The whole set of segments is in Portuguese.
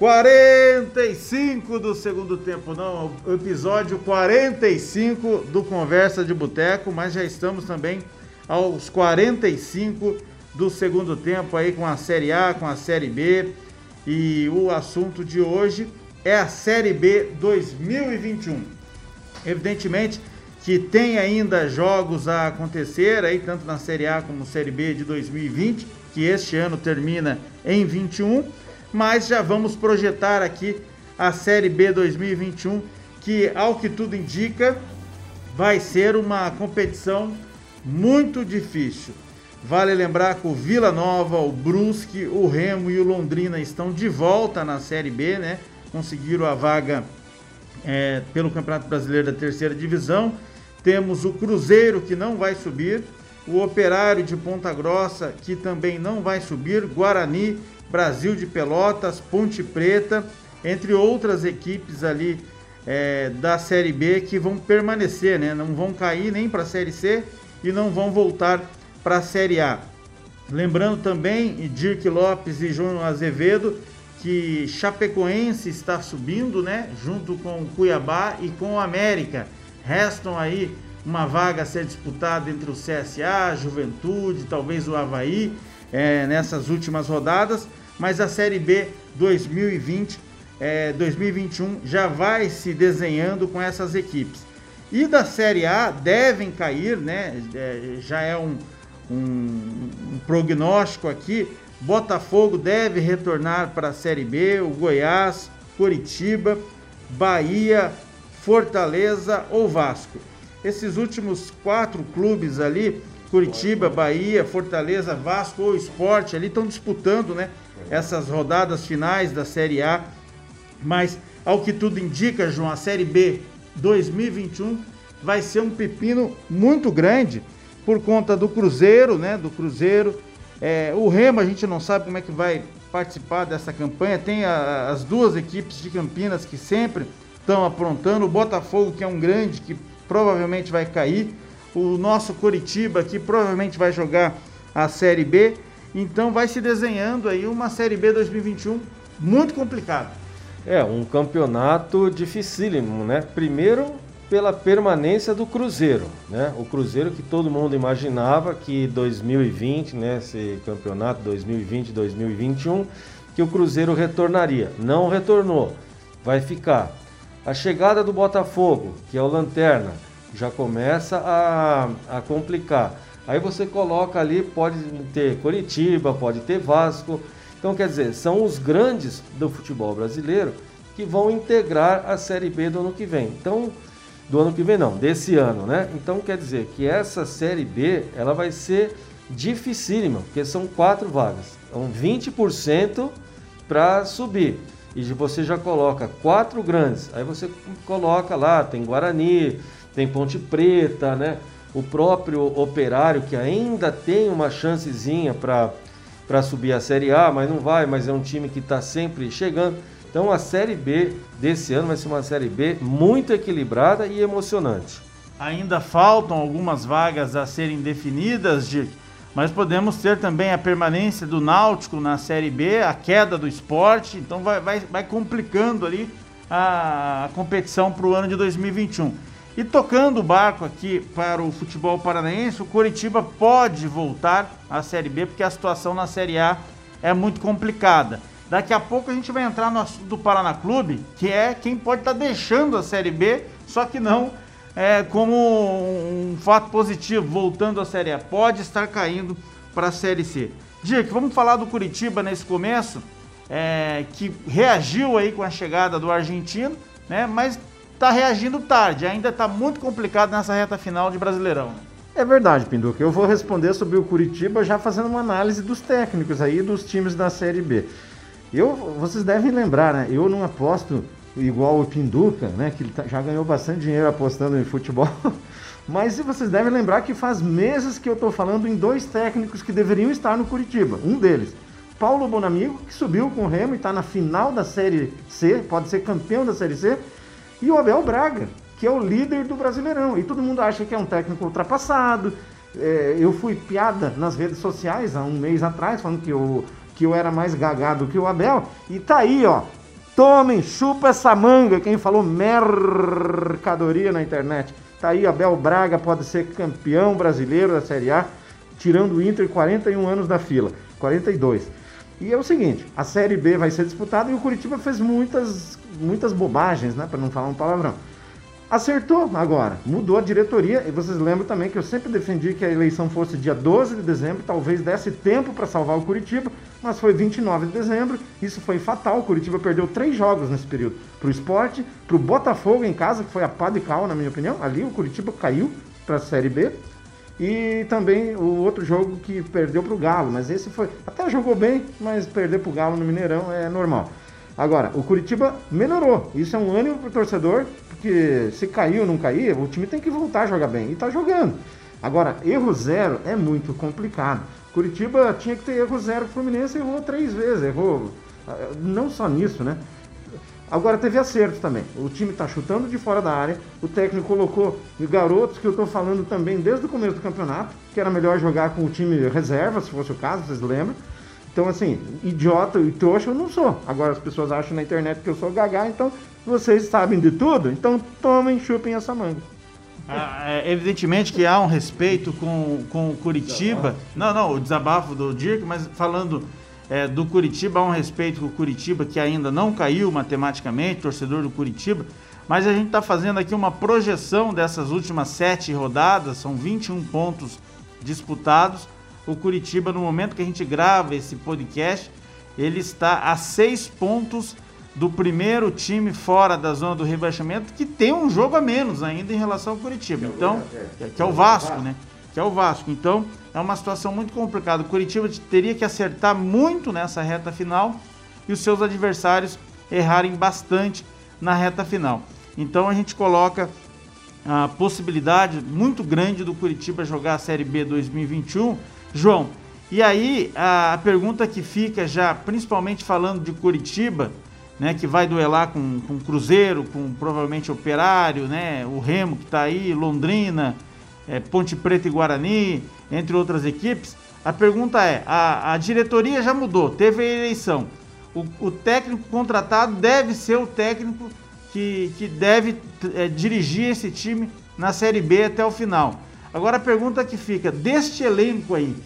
45 do segundo tempo, não, o episódio 45 do Conversa de Boteco, mas já estamos também aos 45 do segundo tempo aí com a Série A, com a Série B. E o assunto de hoje é a Série B 2021. Evidentemente que tem ainda jogos a acontecer aí tanto na Série A como Série B de 2020, que este ano termina em 21 mas já vamos projetar aqui a Série B 2021, que ao que tudo indica vai ser uma competição muito difícil. Vale lembrar que o Vila Nova, o Brusque, o Remo e o Londrina estão de volta na Série B, né? Conseguiram a vaga é, pelo Campeonato Brasileiro da Terceira Divisão. Temos o Cruzeiro que não vai subir, o Operário de Ponta Grossa que também não vai subir, Guarani Brasil de Pelotas, Ponte Preta, entre outras equipes ali é, da Série B que vão permanecer, né? Não vão cair nem para a Série C e não vão voltar para a Série A. Lembrando também, Dirk Lopes e João Azevedo, que Chapecoense está subindo, né? Junto com Cuiabá e com o América. Restam aí uma vaga a ser disputada entre o CSA, Juventude, talvez o Havaí, é, nessas últimas rodadas mas a Série B 2020, é, 2021 já vai se desenhando com essas equipes. E da Série A devem cair, né? É, já é um, um, um prognóstico aqui. Botafogo deve retornar para a Série B, o Goiás, Curitiba, Bahia, Fortaleza ou Vasco. Esses últimos quatro clubes ali, Curitiba, Bahia, Fortaleza, Vasco ou Esporte, ali estão disputando, né? Essas rodadas finais da Série A. Mas, ao que tudo indica, João, a Série B 2021 vai ser um pepino muito grande por conta do Cruzeiro, né? Do Cruzeiro. É, o Remo, a gente não sabe como é que vai participar dessa campanha. Tem a, as duas equipes de Campinas que sempre estão aprontando. O Botafogo, que é um grande, que provavelmente vai cair. O nosso Curitiba, que provavelmente vai jogar a Série B. Então vai se desenhando aí uma Série B 2021 muito complicada. É, um campeonato dificílimo, né? Primeiro pela permanência do Cruzeiro, né? O Cruzeiro que todo mundo imaginava que 2020, né, esse campeonato 2020-2021, que o Cruzeiro retornaria. Não retornou. Vai ficar. A chegada do Botafogo, que é o Lanterna, já começa a, a complicar. Aí você coloca ali, pode ter Coritiba, pode ter Vasco. Então, quer dizer, são os grandes do futebol brasileiro que vão integrar a Série B do ano que vem. Então, do ano que vem não, desse ano, né? Então, quer dizer que essa Série B, ela vai ser dificílima, porque são quatro vagas. Então, 20% para subir. E você já coloca quatro grandes. Aí você coloca lá, tem Guarani, tem Ponte Preta, né? O próprio Operário, que ainda tem uma chancezinha para subir a Série A, mas não vai, mas é um time que está sempre chegando. Então a Série B desse ano vai ser uma Série B muito equilibrada e emocionante. Ainda faltam algumas vagas a serem definidas, Dirk, mas podemos ter também a permanência do Náutico na Série B, a queda do esporte, então vai, vai, vai complicando ali a, a competição para o ano de 2021. E tocando o barco aqui para o futebol paranaense, o Coritiba pode voltar à Série B, porque a situação na Série A é muito complicada. Daqui a pouco a gente vai entrar no assunto do Paraná Clube, que é quem pode estar tá deixando a Série B, só que não é, como um fato positivo, voltando à Série A. Pode estar caindo para a Série C. Dick, vamos falar do Curitiba nesse começo, é, que reagiu aí com a chegada do argentino, né? Mas está reagindo tarde, ainda está muito complicado nessa reta final de Brasileirão. É verdade, Pinduca. Eu vou responder sobre o Curitiba já fazendo uma análise dos técnicos aí dos times da Série B. Eu, vocês devem lembrar, né? Eu não aposto igual o Pinduca, né? Que tá, já ganhou bastante dinheiro apostando em futebol. Mas vocês devem lembrar que faz meses que eu estou falando em dois técnicos que deveriam estar no Curitiba. Um deles, Paulo Bonamigo, que subiu com o Remo e está na final da Série C, pode ser campeão da Série C e o Abel Braga, que é o líder do Brasileirão. E todo mundo acha que é um técnico ultrapassado. É, eu fui piada nas redes sociais há um mês atrás, falando que eu, que eu era mais gagado que o Abel. E tá aí, ó, tomem, chupa essa manga. Quem falou mercadoria na internet. Tá aí, Abel Braga pode ser campeão brasileiro da Série A, tirando o Inter 41 anos da fila. 42. E é o seguinte, a Série B vai ser disputada e o Curitiba fez muitas, muitas bobagens, né, para não falar um palavrão. Acertou agora, mudou a diretoria e vocês lembram também que eu sempre defendi que a eleição fosse dia 12 de dezembro, talvez desse tempo para salvar o Curitiba, mas foi 29 de dezembro, isso foi fatal, o Curitiba perdeu três jogos nesse período, para o esporte, para o Botafogo em casa, que foi a pá de cal na minha opinião, ali o Curitiba caiu para a Série B, e também o outro jogo que perdeu para o Galo, mas esse foi. Até jogou bem, mas perder para o Galo no Mineirão é normal. Agora, o Curitiba melhorou. Isso é um ânimo para o torcedor, porque se caiu ou não cair, o time tem que voltar a jogar bem. E está jogando. Agora, erro zero é muito complicado. Curitiba tinha que ter erro zero. O Fluminense errou três vezes. Errou. Ah, não só nisso, né? Agora teve acerto também. O time está chutando de fora da área. O técnico colocou garotos que eu estou falando também desde o começo do campeonato, que era melhor jogar com o time reserva, se fosse o caso, vocês lembram. Então, assim, idiota e trouxa eu não sou. Agora as pessoas acham na internet que eu sou gaga, então vocês sabem de tudo, então tomem, chupem essa manga. Ah, é, evidentemente que há um respeito com, com o Curitiba. Não, não, o desabafo do Dirk, mas falando é, do Curitiba, há um respeito com o Curitiba, que ainda não caiu matematicamente, torcedor do Curitiba, mas a gente está fazendo aqui uma projeção dessas últimas sete rodadas, são 21 pontos disputados. O Curitiba, no momento que a gente grava esse podcast, ele está a seis pontos do primeiro time fora da zona do rebaixamento, que tem um jogo a menos ainda em relação ao Curitiba. Então, que é o Vasco, né? Que é o Vasco. Então, é uma situação muito complicada. O Curitiba teria que acertar muito nessa reta final e os seus adversários errarem bastante na reta final. Então a gente coloca a possibilidade muito grande do Curitiba jogar a Série B 2021. João, e aí a pergunta que fica já, principalmente falando de Curitiba, né, que vai duelar com, com Cruzeiro, com provavelmente Operário, né, o Remo que está aí, Londrina, é, Ponte Preta e Guarani, entre outras equipes. A pergunta é: a, a diretoria já mudou, teve a eleição. O, o, técnico contratado deve ser o técnico que, que deve é, dirigir esse time na Série B até o final. Agora a pergunta que fica: deste elenco aí,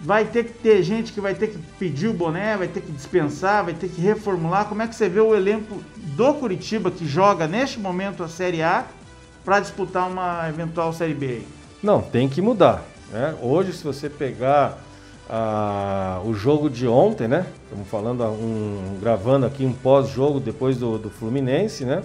vai ter que ter gente que vai ter que pedir o boné, vai ter que dispensar, vai ter que reformular. Como é que você vê o elenco do Curitiba que joga neste momento a Série A para disputar uma eventual Série B? Não, tem que mudar. Né? Hoje, se você pegar ah, o jogo de ontem, né? Estamos falando, um, gravando aqui um pós-jogo depois do, do Fluminense, né?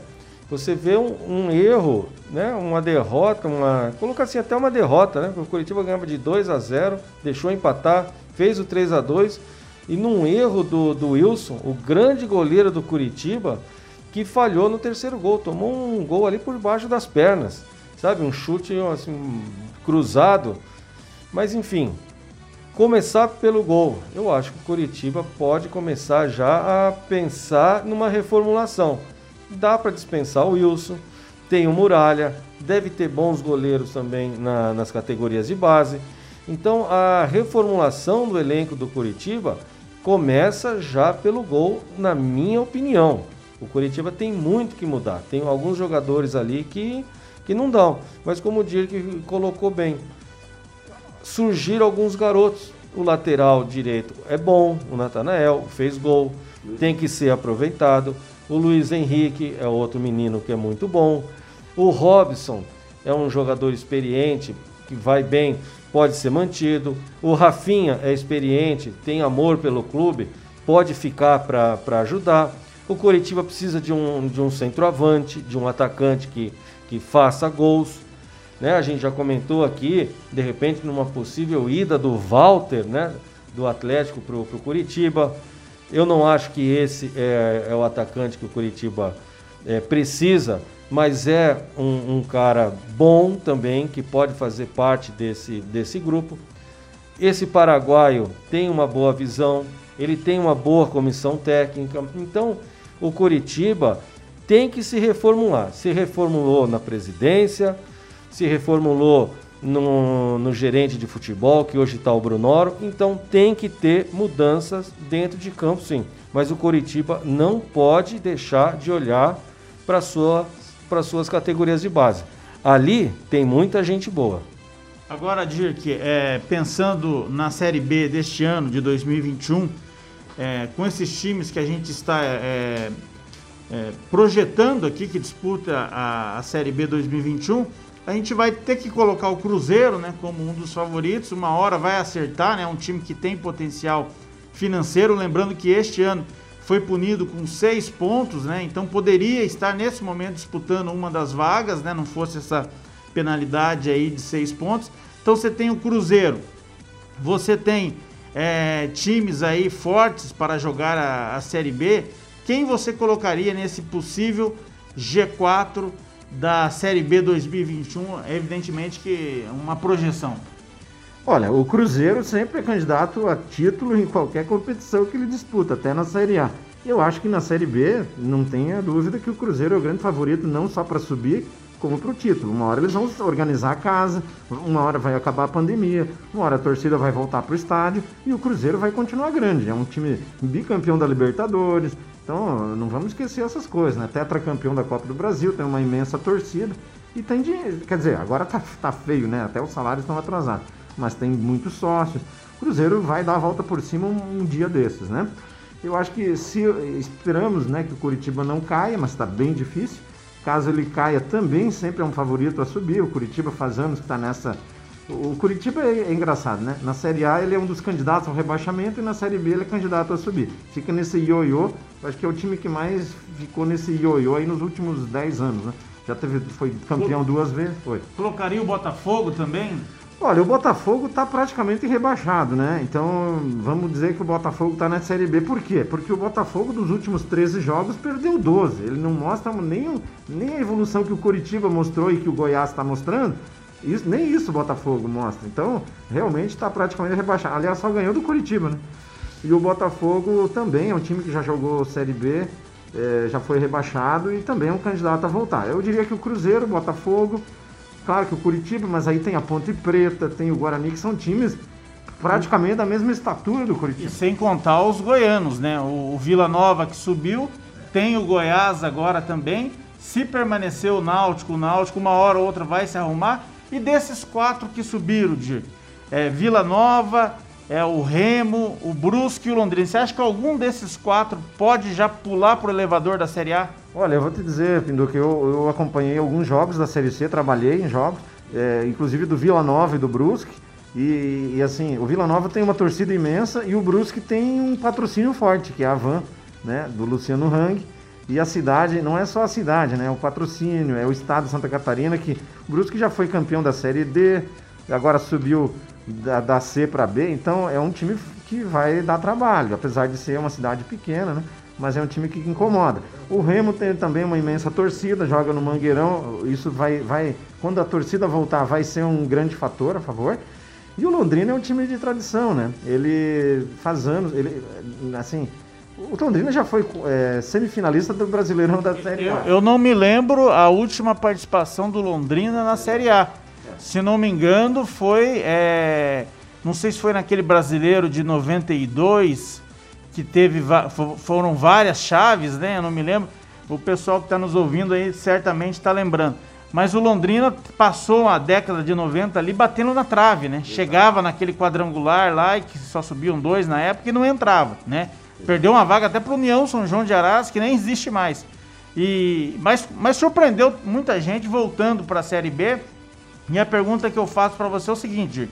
Você vê um, um, erro, né? Uma derrota, uma. Colocar assim, até uma derrota, né? O Curitiba ganhava de 2 a 0 deixou empatar, fez o 3 a 2 e num erro do, do Wilson, o grande goleiro do Curitiba, que falhou no terceiro gol, tomou um gol ali por baixo das pernas, sabe? Um chute assim, cruzado. Mas enfim, começar pelo gol. Eu acho que o Curitiba pode começar já a pensar numa reformulação. Dá para dispensar o Wilson, tem o Muralha, deve ter bons goleiros também na, nas categorias de base. Então a reformulação do elenco do Curitiba começa já pelo gol, na minha opinião. O Curitiba tem muito que mudar. Tem alguns jogadores ali que, que não dão. Mas como o Dirk colocou bem, surgiram alguns garotos. O lateral direito é bom, o Natanael fez gol, tem que ser aproveitado. O Luiz Henrique é outro menino que é muito bom. O Robson é um jogador experiente, que vai bem, pode ser mantido. O Rafinha é experiente, tem amor pelo clube, pode ficar para ajudar. O Coritiba precisa de um, de um centroavante, de um atacante que, que faça gols. Né? A gente já comentou aqui, de repente, numa possível ida do Walter, né? do Atlético para o Curitiba. Eu não acho que esse é, é o atacante que o Curitiba é, precisa, mas é um, um, cara bom também, que pode fazer parte desse, desse grupo. Esse paraguaio tem uma boa visão, ele tem uma boa comissão técnica, então o Curitiba tem que se reformular. Se reformulou na presidência, se reformulou no, no gerente de futebol, que hoje está o Brunoro. Então tem que ter mudanças dentro de campo, sim. Mas o Coritiba não pode deixar de olhar para sua, suas categorias de base. Ali tem muita gente boa. Agora, Dirk, é, pensando na Série B deste ano, de 2021, é, com esses times que a gente está é, é, projetando aqui, que disputa a, a Série B 2021, a gente vai ter que colocar o Cruzeiro né, como um dos favoritos. Uma hora vai acertar, né? Um time que tem potencial financeiro. Lembrando que este ano foi punido com seis pontos, né? Então poderia estar nesse momento disputando uma das vagas, né? Não fosse essa penalidade aí de seis pontos. Então você tem o Cruzeiro, você tem é, times aí fortes para jogar a, a Série B. Quem você colocaria nesse possível G4 da Série B 2021, evidentemente que uma projeção. Olha, o Cruzeiro sempre é candidato a título em qualquer competição que ele disputa, até na Série A. Eu acho que na Série B não tenha dúvida que o Cruzeiro é o grande favorito não só para subir, como para o título. Uma hora eles vão organizar a casa, uma hora vai acabar a pandemia, uma hora a torcida vai voltar para o estádio e o Cruzeiro vai continuar grande. É um time bicampeão da Libertadores, então, não vamos esquecer essas coisas, né? Tetracampeão da Copa do Brasil, tem uma imensa torcida e tem dinheiro. Quer dizer, agora tá, tá feio, né? Até os salários estão atrasados, mas tem muitos sócios. O Cruzeiro vai dar a volta por cima um, um dia desses, né? Eu acho que se esperamos, né, que o Curitiba não caia, mas está bem difícil. Caso ele caia, também sempre é um favorito a subir. O Curitiba faz anos que está nessa o Curitiba é, é, engraçado, né? Na Série A ele é um dos candidatos ao rebaixamento e na Série B ele é candidato a subir. Fica nesse ioiô, acho que é o time que mais ficou nesse ioiô aí nos últimos 10 anos, né? Já teve, foi campeão duas vezes, foi. Colocaria o Botafogo também? Olha, o Botafogo está praticamente rebaixado, né? Então vamos dizer que o Botafogo está na Série B. Por quê? Porque o Botafogo dos últimos 13 jogos perdeu 12. Ele não mostra nem, nem a evolução que o Curitiba mostrou e que o Goiás está mostrando. Isso, nem isso o Botafogo mostra. Então, realmente está praticamente rebaixado. Aliás, só ganhou do Curitiba, né? E o Botafogo também é um time que já jogou Série B, é, já foi rebaixado e também é um candidato a voltar. Eu diria que o Cruzeiro, o Botafogo, claro que o Curitiba, mas aí tem a Ponte Preta, tem o Guarani, que são times praticamente da mesma estatura do Curitiba. E sem contar os goianos, né? O, o Vila Nova que subiu, tem o Goiás agora também. Se permanecer o Náutico, o Náutico uma hora ou outra vai se arrumar. E desses quatro que subiram de é, Vila Nova, é o Remo, o Brusque e o Londrina. Você acha que algum desses quatro pode já pular para o elevador da Série A? Olha, eu vou te dizer, Pindu, que eu, eu acompanhei alguns jogos da Série C, trabalhei em jogos, é, inclusive do Vila Nova e do Brusque. E, e, assim, o Vila Nova tem uma torcida imensa e o Brusque tem um patrocínio forte, que é a Van, né, do Luciano Hang. E a cidade, não é só a cidade, né? É o patrocínio, é o estado de Santa Catarina, que o Brusque já foi campeão da Série D, agora subiu da, da C para B, então é um time que vai dar trabalho, apesar de ser uma cidade pequena, né? Mas é um time que incomoda. O Remo tem também uma imensa torcida, joga no Mangueirão, isso vai, vai quando a torcida voltar, vai ser um grande fator a favor. E o Londrina é um time de tradição, né? Ele faz anos, ele assim, o Londrina já foi é, semifinalista do Brasileirão da Série A. Eu, eu, não me lembro a última participação do Londrina na Série A. Se não me engano, foi. É, não sei se foi naquele brasileiro de 92, que teve. Foram várias chaves, né? Eu não me lembro. O pessoal que está nos ouvindo aí certamente está lembrando. Mas o Londrina passou a década de 90 ali batendo na trave, né? Chegava naquele quadrangular lá, e que só subiam dois na época e não entrava, né? Perdeu uma vaga até para o União São João de Arás, que nem existe mais. E, mas, mas surpreendeu muita gente voltando para a Série B. E a pergunta que eu faço para você é o seguinte: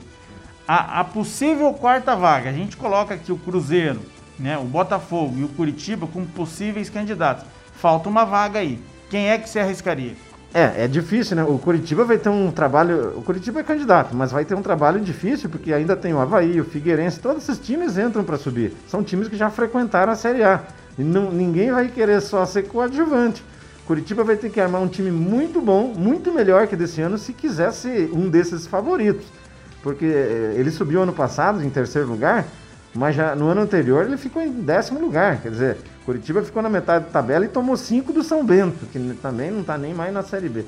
a, a, possível quarta vaga, a gente coloca aqui o Cruzeiro, né, o Botafogo e o Curitiba como possíveis candidatos. Falta uma vaga aí. Quem é que se arriscaria? É, é difícil, né? O Curitiba vai ter um trabalho. O Curitiba é candidato, mas vai ter um trabalho difícil, porque ainda tem o Havaí, o Figueirense, todos esses times entram para subir. São times que já frequentaram a Série A. E não, ninguém vai querer só ser coadjuvante. Curitiba vai ter que armar um time muito bom, muito melhor que desse ano, se quiser ser um desses favoritos. Porque eh, ele subiu ano passado em terceiro lugar, mas já no ano anterior ele ficou em décimo lugar. Quer dizer, Curitiba ficou na metade da tabela e tomou cinco do São Bento, que também não está nem mais na Série B.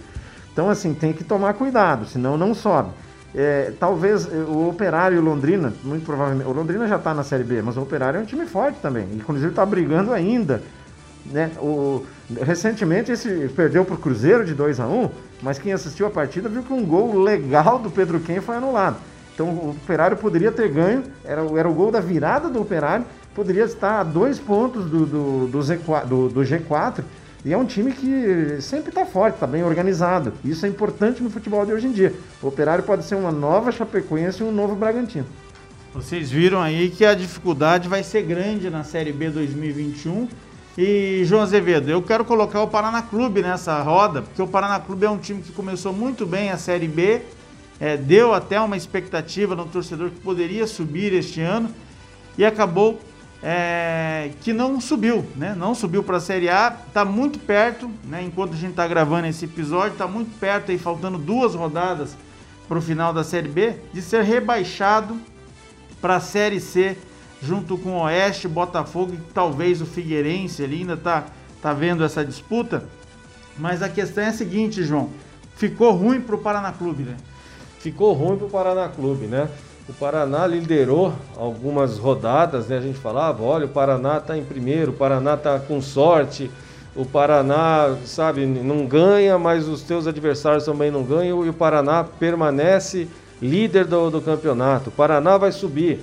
Então, assim, tem que tomar cuidado, senão não sobe. É, talvez é, o Operário e o Londrina, muito provavelmente. O Londrina já está na Série B, mas o Operário é um time forte também. Inclusive está brigando ainda. Né? O, recentemente esse perdeu para o Cruzeiro de 2 a 1 mas quem assistiu a partida viu que um gol legal do Pedro Quem foi anulado. Então o Operário poderia ter ganho, era, era o gol da virada do Operário, poderia estar a dois pontos do, do, do, Z4, do, do G4 e é um time que sempre está forte, está bem organizado. Isso é importante no futebol de hoje em dia. O Operário pode ser uma nova Chapecoense e um novo Bragantino. Vocês viram aí que a dificuldade vai ser grande na Série B 2021. E João Azevedo, eu quero colocar o Paraná Clube nessa roda, porque o Paraná Clube é um time que começou muito bem a Série B, é, deu até uma expectativa no torcedor que poderia subir este ano e acabou é, que não subiu, né? Não subiu para a Série A, está muito perto, né? Enquanto a gente está gravando esse episódio, está muito perto aí, faltando duas rodadas para o final da Série B, de ser rebaixado para a Série C, junto com o Oeste, Botafogo e talvez o Figueirense ali ainda está tá vendo essa disputa. Mas a questão é a seguinte, João, ficou ruim para o Paraná Clube, né? Ficou ruim para o Paraná Clube, né? O Paraná liderou algumas rodadas, né? A gente falava, olha, o Paraná está em primeiro, o Paraná está com sorte, o Paraná, sabe, não ganha, mas os teus adversários também não ganham e o Paraná permanece líder do, do campeonato. O Paraná vai subir.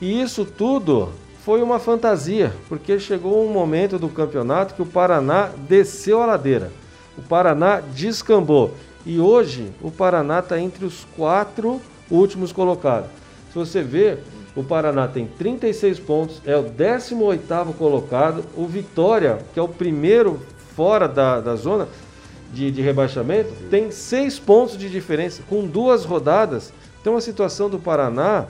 E isso tudo foi uma fantasia, porque chegou um momento do campeonato que o Paraná desceu a ladeira. O Paraná descambou. E hoje o Paraná está entre os quatro últimos colocados. Se você ver, o Paraná tem 36 pontos, é o 18º colocado. O Vitória, que é o primeiro fora da, da zona de, de rebaixamento, tem 6 pontos de diferença, com duas rodadas. Então a situação do Paraná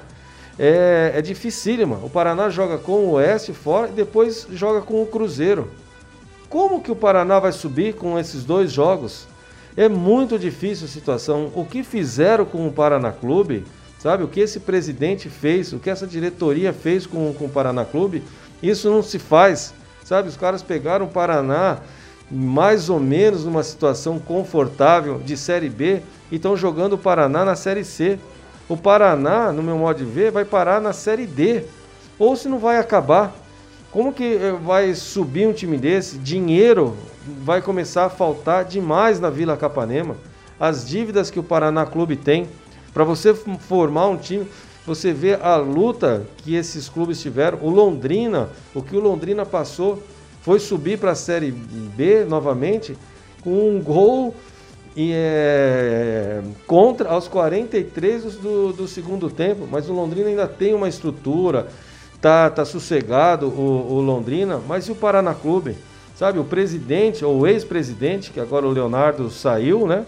é, é dificílima. O Paraná joga com o Oeste fora e depois joga com o Cruzeiro. Como que o Paraná vai subir com esses dois jogos? É muito difícil a situação. O que fizeram com o Paraná Clube, sabe? O que esse presidente fez, o que essa diretoria fez com, com o Paraná Clube, isso não se faz, sabe? Os caras pegaram o Paraná mais ou menos numa situação confortável de Série B e estão jogando o Paraná na Série C. O Paraná, no meu modo de ver, vai parar na Série D. Ou se não vai acabar. Como que eh, vai subir um time desse? Dinheiro vai começar a faltar demais na Vila Capanema. As dívidas que o Paraná Clube tem, para você formar um time, você vê a luta que esses clubes tiveram. O Londrina, o que o Londrina passou, foi subir para a Série B novamente com um gol e, é, contra aos 43 do, do segundo tempo. Mas o Londrina ainda tem uma estrutura, tá, tá sossegado o, o Londrina, mas e o Paraná Clube? Sabe, o presidente, ou ex-presidente, que agora o Leonardo saiu, né?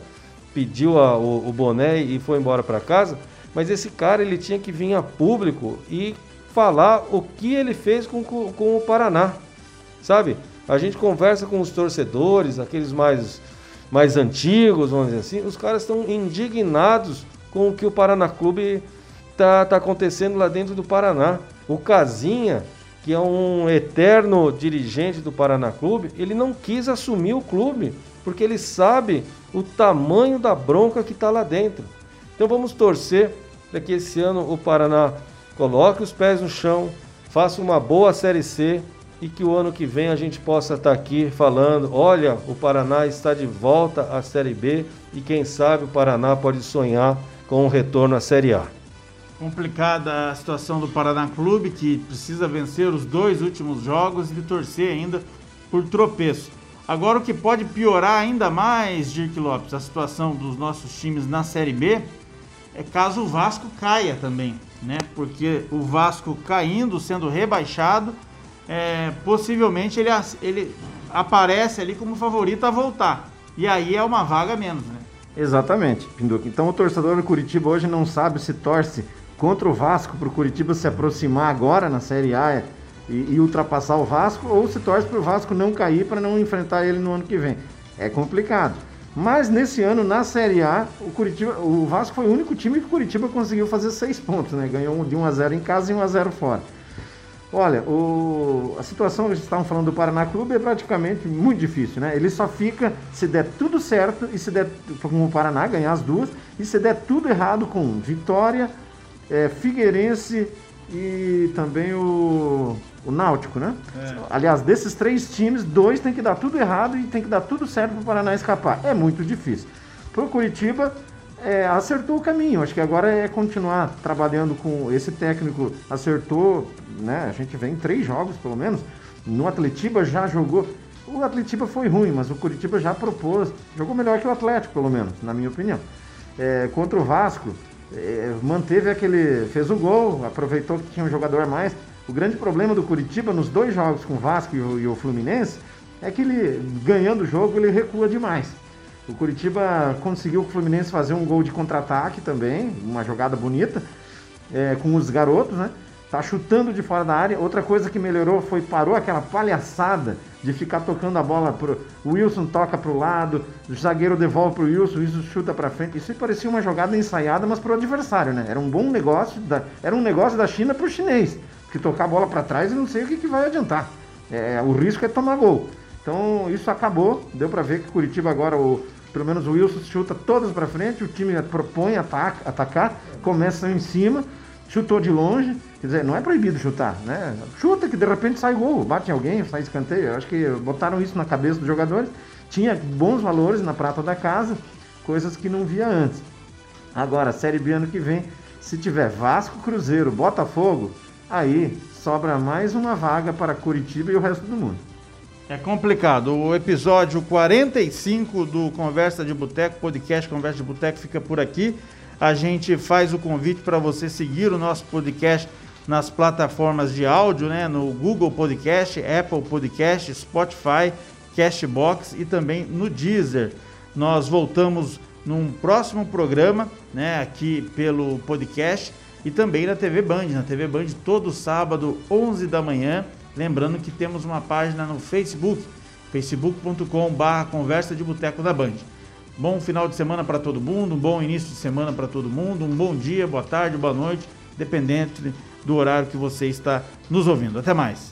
Pediu a, o, o boné e foi embora para casa. Mas esse cara, ele tinha que vir a público e falar o que ele fez com, com, com o Paraná. Sabe? A gente conversa com os torcedores, aqueles mais, mais antigos, vamos dizer assim. Os caras estão indignados com o que o Paraná Clube tá, tá acontecendo lá dentro do Paraná. O Casinha que é um eterno dirigente do Paraná Clube, ele não quis assumir o clube, porque ele sabe o tamanho da bronca que está lá dentro. Então vamos torcer para que esse ano o Paraná coloque os pés no chão, faça uma boa Série C e que o ano que vem a gente possa estar aqui falando: olha, o Paraná está de volta à Série B e quem sabe o Paraná pode sonhar com um retorno à Série A. Complicada a situação do Paraná Clube, que precisa vencer os dois últimos jogos e torcer ainda por tropeço. Agora, o que pode piorar ainda mais, Dirk Lopes, a situação dos nossos times na Série B, é caso o Vasco caia também, né? Porque o Vasco caindo, sendo rebaixado, é, possivelmente ele, ele aparece ali como favorito a voltar. E aí é uma vaga menos, né? Exatamente, Pinduca. Então o torcedor do Curitiba hoje não sabe se torce contra o Vasco para o Curitiba se aproximar agora na Série A e, e ultrapassar o Vasco, ou se torce para o Vasco não cair para não enfrentar ele no ano que vem. É complicado. Mas nesse ano, na Série A, o, Curitiba, o Vasco foi o único time que o Curitiba conseguiu fazer seis pontos, né? Ganhou de 1 a 0 em casa e 1 a 0 fora. Olha, o, a situação que vocês estavam falando do Paraná Clube é praticamente muito difícil, né? Ele só fica se der tudo certo e se der, como o Paraná, ganhar as duas, e se der tudo errado com Vitória, é, Figueirense e também o, o Náutico, né? É. Aliás, desses três times, dois tem que dar tudo errado e tem que dar tudo certo para o Paraná escapar. É muito difícil. Para o Curitiba, é, acertou o caminho. Acho que agora é continuar trabalhando com esse técnico. Acertou, né? A gente vem três jogos, pelo menos. No Atletiba já jogou. O Atletiba foi ruim, mas o Curitiba já propôs. Jogou melhor que o Atlético, pelo menos, na minha opinião. É, contra o Vasco, é, manteve aquele. fez o gol, aproveitou que tinha um jogador a mais. O grande problema do Curitiba nos dois jogos com o Vasco e o, e o Fluminense é que ele, ganhando o jogo, ele recua demais. O Curitiba conseguiu o Fluminense fazer um gol de contra-ataque também, uma jogada bonita, é, com os garotos, né? Tá chutando de fora da área. Outra coisa que melhorou foi parou aquela palhaçada de ficar tocando a bola pro o Wilson toca pro lado, o zagueiro devolve pro Wilson, o Wilson chuta para frente. Isso parecia uma jogada ensaiada, mas pro adversário, né? Era um bom negócio, da, era um negócio da China pro chinês, que tocar a bola para trás e não sei o que, que vai adiantar. É, o risco é tomar gol. Então isso acabou, deu para ver que Curitiba agora, o, pelo menos o Wilson chuta todas para frente, o time propõe ataca, atacar, começa em cima, chutou de longe, quer dizer, não é proibido chutar, né? Chuta que de repente sai gol, bate em alguém, sai escanteio. Eu acho que botaram isso na cabeça dos jogadores. Tinha bons valores na prata da casa, coisas que não via antes. Agora, Série B ano que vem, se tiver Vasco, Cruzeiro, Botafogo, aí sobra mais uma vaga para Curitiba e o resto do mundo. É complicado. O episódio 45 do Conversa de Boteco, podcast Conversa de Boteco, fica por aqui. A gente faz o convite para você seguir o nosso podcast nas plataformas de áudio, né? No Google Podcast, Apple Podcast, Spotify, Cashbox e também no Deezer. Nós voltamos num próximo programa, né? Aqui pelo podcast e também na TV Band. Na TV Band todo sábado, 11 da manhã Lembrando que temos uma página no Facebook, facebook.com.br Conversa de Boteco da Band. Bom final de semana para todo mundo, um bom início de semana para todo mundo, um bom dia, boa tarde, boa noite, dependente do horário que você está nos ouvindo. Até mais.